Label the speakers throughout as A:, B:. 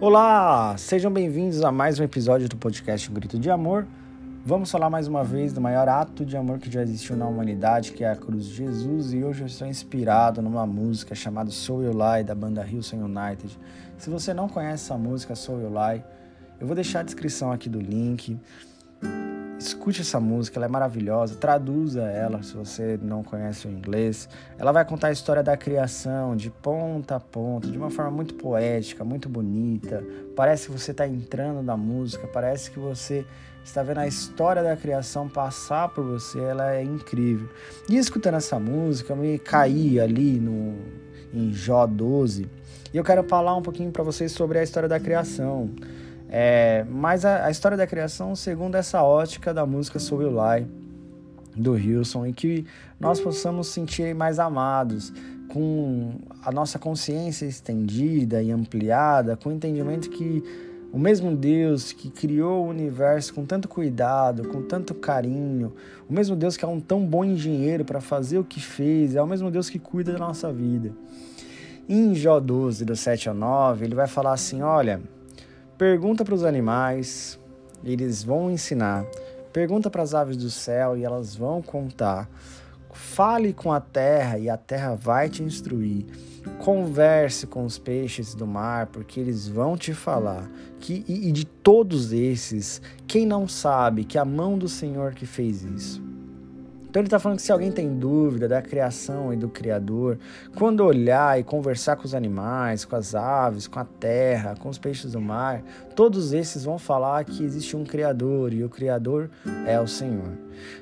A: Olá, sejam bem-vindos a mais um episódio do podcast Grito de Amor. Vamos falar mais uma vez do maior ato de amor que já existiu na humanidade, que é a cruz de Jesus, e hoje eu estou inspirado numa música chamada Soul You Lie, da banda Hillsong United. Se você não conhece essa música, Soul You Lie, eu vou deixar a descrição aqui do link. Escute essa música, ela é maravilhosa. Traduza ela se você não conhece o inglês. Ela vai contar a história da criação de ponta a ponta, de uma forma muito poética, muito bonita. Parece que você está entrando na música, parece que você está vendo a história da criação passar por você. Ela é incrível. E escutando essa música, eu me caí ali no, em Jó 12 e eu quero falar um pouquinho para vocês sobre a história da criação. É, mas a, a, história da criação segundo essa ótica da música Soul You Lie, do Wilson, e que nós possamos sentir mais amados, com a nossa consciência estendida e ampliada, com o entendimento que o mesmo Deus que criou o universo com tanto cuidado, com tanto carinho, o mesmo Deus que é um tão bom engenheiro para fazer o que fez, é o mesmo Deus que cuida da nossa vida. Em Jó 12, do 7 ao 9, ele vai falar assim: olha. Pergunta para os animais, eles vão ensinar. Pergunta para as aves do céu e elas vão contar. Fale com a terra e a terra vai te instruir. Converse com os peixes do mar, porque eles vão te falar. Que, e, e de todos esses, quem não sabe que a mão do Senhor que fez isso? Então ele está falando que se alguém tem dúvida da criação e do Criador, quando olhar e conversar com os animais, com as aves, com a terra, com os peixes do mar, todos esses vão falar que existe um Criador e o Criador é o Senhor.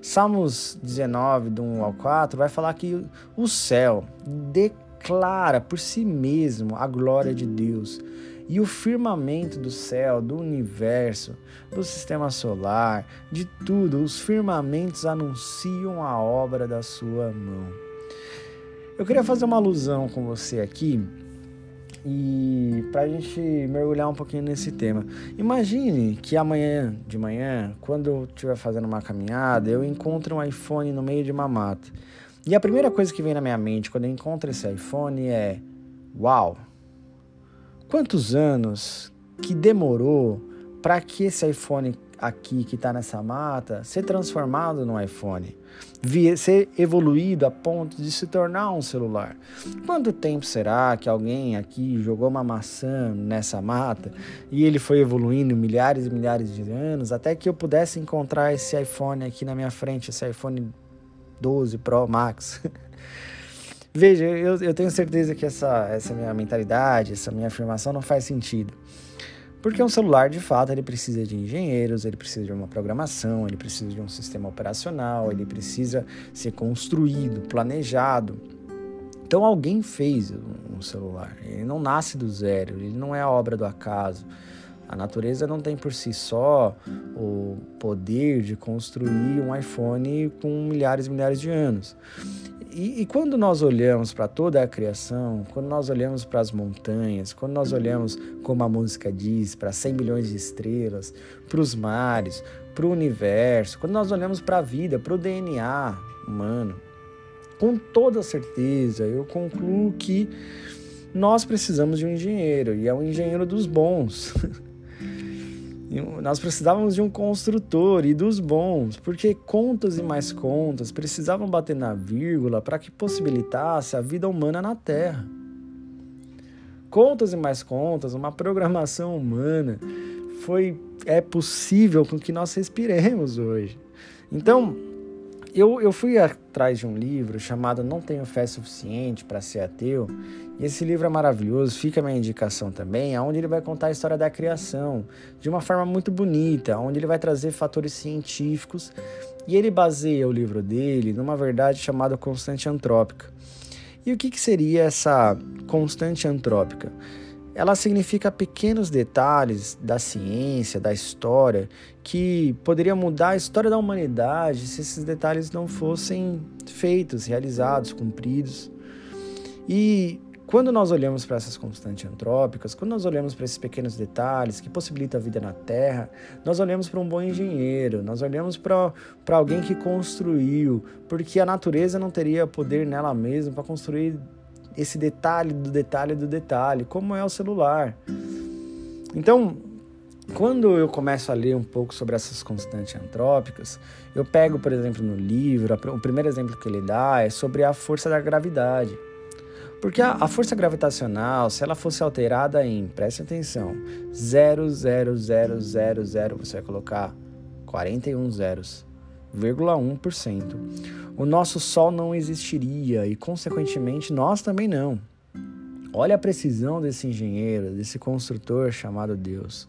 A: Salmos 19, do 1 ao 4, vai falar que o céu declara por si mesmo a glória de Deus e o firmamento do céu, do universo, do sistema solar, de tudo, os firmamentos anunciam a obra da sua mão. Eu queria fazer uma alusão com você aqui e para a gente mergulhar um pouquinho nesse tema. Imagine que amanhã de manhã, quando eu estiver fazendo uma caminhada, eu encontro um iPhone no meio de uma mata. E a primeira coisa que vem na minha mente quando eu encontro esse iPhone é: Uau! Quantos anos que demorou para que esse iPhone aqui que está nessa mata ser transformado num iPhone, ser evoluído a ponto de se tornar um celular? Quanto tempo será que alguém aqui jogou uma maçã nessa mata e ele foi evoluindo milhares e milhares de anos até que eu pudesse encontrar esse iPhone aqui na minha frente, esse iPhone 12 Pro Max? Veja, eu, eu tenho certeza que essa, essa minha mentalidade, essa minha afirmação não faz sentido. Porque um celular, de fato, ele precisa de engenheiros, ele precisa de uma programação, ele precisa de um sistema operacional, ele precisa ser construído, planejado. Então alguém fez um celular. Ele não nasce do zero, ele não é obra do acaso. A natureza não tem por si só o poder de construir um iPhone com milhares e milhares de anos. E, e quando nós olhamos para toda a criação, quando nós olhamos para as montanhas, quando nós olhamos, como a música diz, para 100 milhões de estrelas, para os mares, para o universo, quando nós olhamos para a vida, para o DNA humano, com toda certeza eu concluo que nós precisamos de um engenheiro, e é um engenheiro dos bons. Nós precisávamos de um construtor e dos bons, porque contas e mais contas precisavam bater na vírgula para que possibilitasse a vida humana na Terra. Contas e mais contas, uma programação humana foi é possível com que nós respiremos hoje. Então, eu, eu fui atrás de um livro chamado Não Tenho Fé Suficiente para Ser Ateu, e esse livro é maravilhoso, fica a minha indicação também, onde ele vai contar a história da criação de uma forma muito bonita, onde ele vai trazer fatores científicos e ele baseia o livro dele numa verdade chamada constante antrópica. E o que, que seria essa constante antrópica? Ela significa pequenos detalhes da ciência, da história, que poderiam mudar a história da humanidade se esses detalhes não fossem feitos, realizados, cumpridos. E quando nós olhamos para essas constantes antrópicas, quando nós olhamos para esses pequenos detalhes que possibilitam a vida na Terra, nós olhamos para um bom engenheiro, nós olhamos para alguém que construiu, porque a natureza não teria poder nela mesma para construir esse detalhe do detalhe do detalhe, como é o celular. Então, quando eu começo a ler um pouco sobre essas constantes antrópicas, eu pego, por exemplo, no livro, o primeiro exemplo que ele dá é sobre a força da gravidade. Porque a, a força gravitacional, se ela fosse alterada em, preste atenção, 0,0000, você vai colocar 41 zeros, 1%, o nosso Sol não existiria e, consequentemente, nós também não. Olha a precisão desse engenheiro, desse construtor chamado Deus.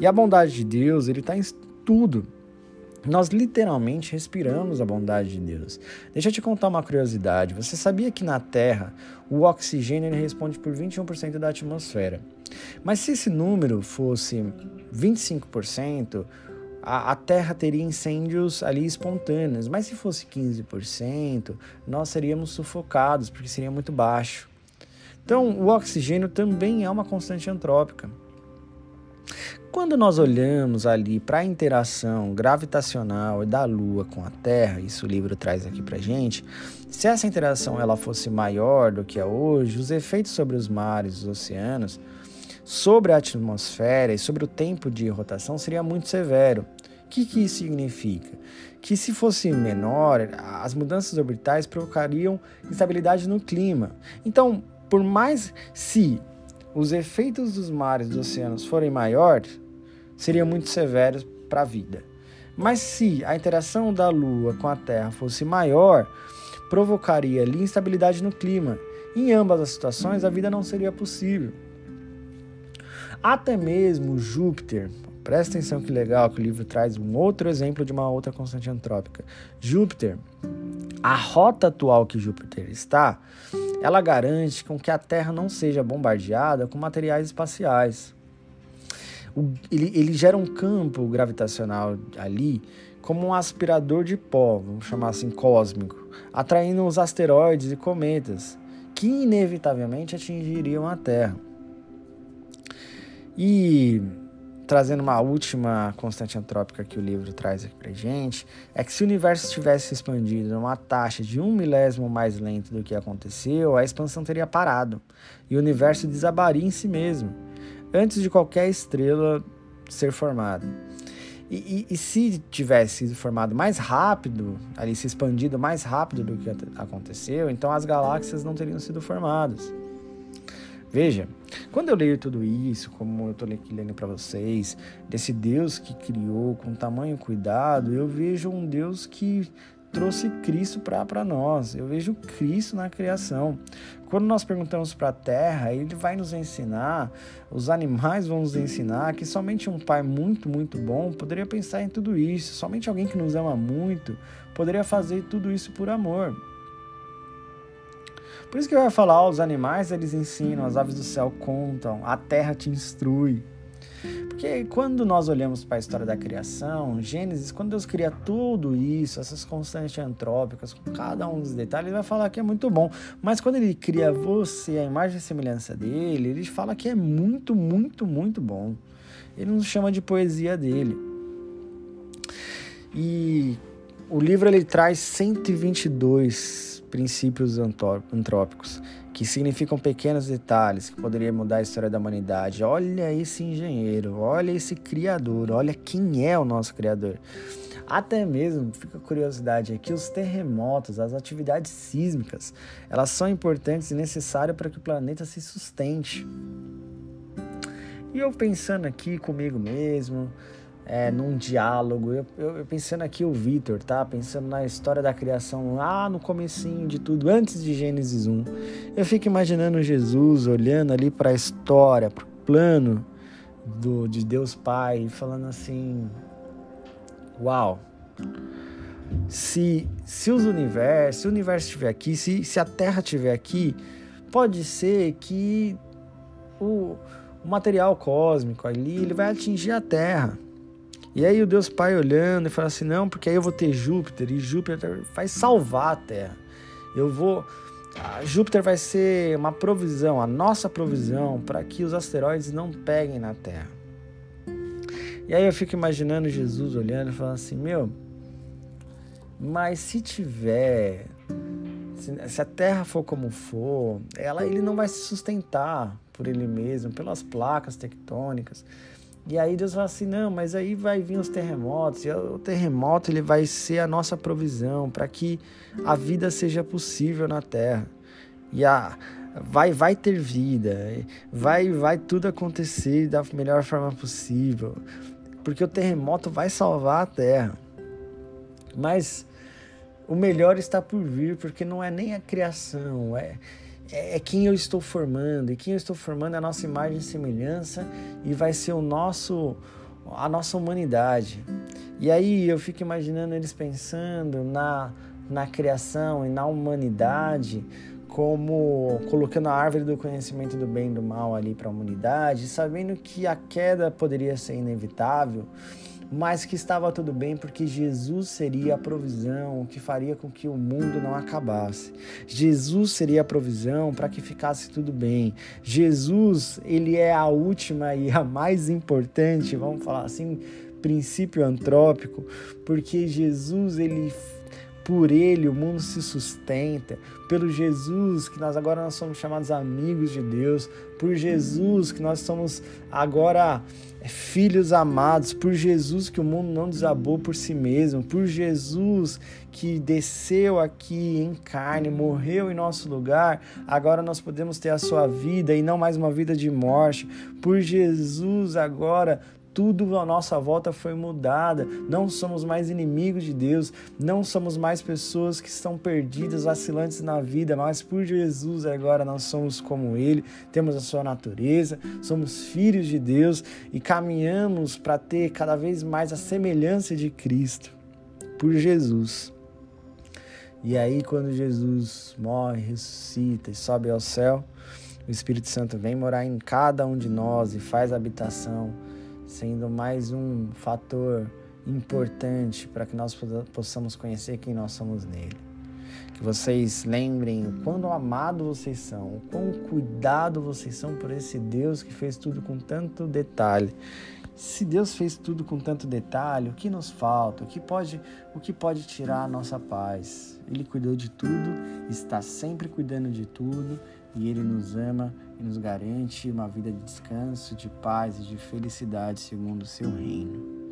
A: E a bondade de Deus, ele está em tudo. Nós literalmente respiramos a bondade de Deus. Deixa eu te contar uma curiosidade. Você sabia que na Terra o oxigênio ele responde por 21% da atmosfera? Mas se esse número fosse 25%, a, a Terra teria incêndios ali espontâneos. Mas se fosse 15%, nós seríamos sufocados, porque seria muito baixo. Então, o oxigênio também é uma constante antrópica. Quando nós olhamos ali para a interação gravitacional da Lua com a Terra, isso o livro traz aqui para gente, se essa interação ela fosse maior do que é hoje, os efeitos sobre os mares, os oceanos, sobre a atmosfera e sobre o tempo de rotação seria muito severo. O que, que isso significa? Que se fosse menor, as mudanças orbitais provocariam instabilidade no clima. Então, por mais se os efeitos dos mares e dos oceanos forem maiores, seriam muito severos para a vida. Mas se a interação da Lua com a Terra fosse maior, provocaria ali instabilidade no clima. Em ambas as situações, a vida não seria possível. Até mesmo Júpiter, presta atenção que legal que o livro traz um outro exemplo de uma outra constante antrópica. Júpiter, a rota atual que Júpiter está, ela garante com que a Terra não seja bombardeada com materiais espaciais. O, ele, ele gera um campo gravitacional ali como um aspirador de pó, vamos chamar assim, cósmico, atraindo os asteroides e cometas, que inevitavelmente atingiriam a Terra. E trazendo uma última constante antrópica que o livro traz aqui pra gente, é que se o universo tivesse expandido numa taxa de um milésimo mais lento do que aconteceu, a expansão teria parado e o universo desabaria em si mesmo, antes de qualquer estrela ser formada. E, e, e, se tivesse sido formado mais rápido, ali se expandido mais rápido do que aconteceu, então as galáxias não teriam sido formadas. Veja, quando eu leio tudo isso, como eu estou aqui lendo para vocês, desse Deus que criou com tamanho cuidado, eu vejo um Deus que trouxe Cristo para nós. Eu vejo Cristo na criação. Quando nós perguntamos para a terra, ele vai nos ensinar, os animais vão nos ensinar que somente um pai muito, muito bom poderia pensar em tudo isso. Somente alguém que nos ama muito poderia fazer tudo isso por amor. Por isso que vai falar, os animais eles ensinam, as aves do céu contam, a terra te instrui. Porque quando nós olhamos para a história da criação, Gênesis, quando Deus cria tudo isso, essas constantes antrópicas, cada um dos detalhes, ele vai falar que é muito bom. Mas quando ele cria você, a imagem e semelhança dele, ele fala que é muito, muito, muito bom. Ele nos chama de poesia dele. E o livro ele traz 122 princípios antrópicos, que significam pequenos detalhes que poderiam mudar a história da humanidade. Olha esse engenheiro, olha esse criador, olha quem é o nosso criador. Até mesmo, fica curiosidade aqui, os terremotos, as atividades sísmicas, elas são importantes e necessárias para que o planeta se sustente. E eu pensando aqui comigo mesmo, é, num diálogo. Eu, eu, eu, pensando aqui o Vitor, tá? Pensando na história da criação lá no comecinho de tudo, antes de Gênesis 1. Eu fico imaginando Jesus olhando ali para a história, para o plano do, de Deus Pai, falando assim: Uau! Se, se os universos, se o universo estiver aqui, se, se a Terra estiver aqui, pode ser que o, o material cósmico ali ele vai atingir a Terra. E aí o Deus Pai olhando e fala assim: não, porque aí eu vou ter Júpiter e Júpiter vai salvar a Terra. Eu vou. Júpiter vai ser uma provisão, a nossa provisão, para que os asteroides não peguem na Terra. E aí eu fico imaginando Jesus olhando e falando assim: meu, mas se tiver, se, a Terra for como for, ela, ele não vai se sustentar, por ele mesmo, pelas placas tectônicas. E aí Deus fala assim: "Não, mas aí vai vir os terremotos, e o terremoto ele vai ser a nossa provisão para que a vida seja possível na terra". E a vai vai ter vida, vai vai tudo acontecer da melhor forma possível, porque o terremoto vai salvar a terra. Mas o melhor está por vir, porque não é nem a criação, é, é, é quem eu estou formando. E quem eu estou formando é a nossa imagem e semelhança e vai ser o nosso a nossa humanidade. E aí eu fico imaginando eles pensando na, na criação e na humanidade como colocando a árvore do conhecimento do bem e do mal ali para a humanidade, sabendo que a queda poderia ser inevitável mas que estava tudo bem porque Jesus seria a provisão que faria com que o mundo não acabasse. Jesus seria a provisão para que ficasse tudo bem. Jesus, ele é a última e a mais importante, vamos falar assim, princípio antrópico, porque Jesus, ele por ele o mundo se sustenta, pelo Jesus que nós agora nós somos chamados amigos de Deus, por Jesus que nós somos agora filhos amados, por Jesus que o mundo não desabou por si mesmo, por Jesus que desceu aqui em carne, morreu em nosso lugar, agora nós podemos ter a sua vida e não mais uma vida de morte. Por Jesus agora tudo à nossa volta foi mudada. Não somos mais inimigos de Deus, não somos mais pessoas que estão perdidas, vacilantes na vida, mas por Jesus agora nós somos como Ele, temos a sua natureza, somos filhos de Deus e caminhamos para ter cada vez mais a semelhança de Cristo, por Jesus. E aí, quando Jesus morre, ressuscita e sobe ao céu, o Espírito Santo vem morar em cada um de nós e faz habitação sendo mais um fator importante para que nós possamos conhecer quem nós somos nele. Que vocês lembrem o quão amado vocês são, o quão cuidado vocês são por esse Deus que fez tudo com tanto detalhe. Se Deus fez tudo com tanto detalhe, o que nos falta? O que pode, o que pode tirar a nossa paz? Ele cuidou de tudo, está sempre cuidando de tudo e Ele nos ama nos garante uma vida de descanso, de paz e de felicidade segundo o seu reino.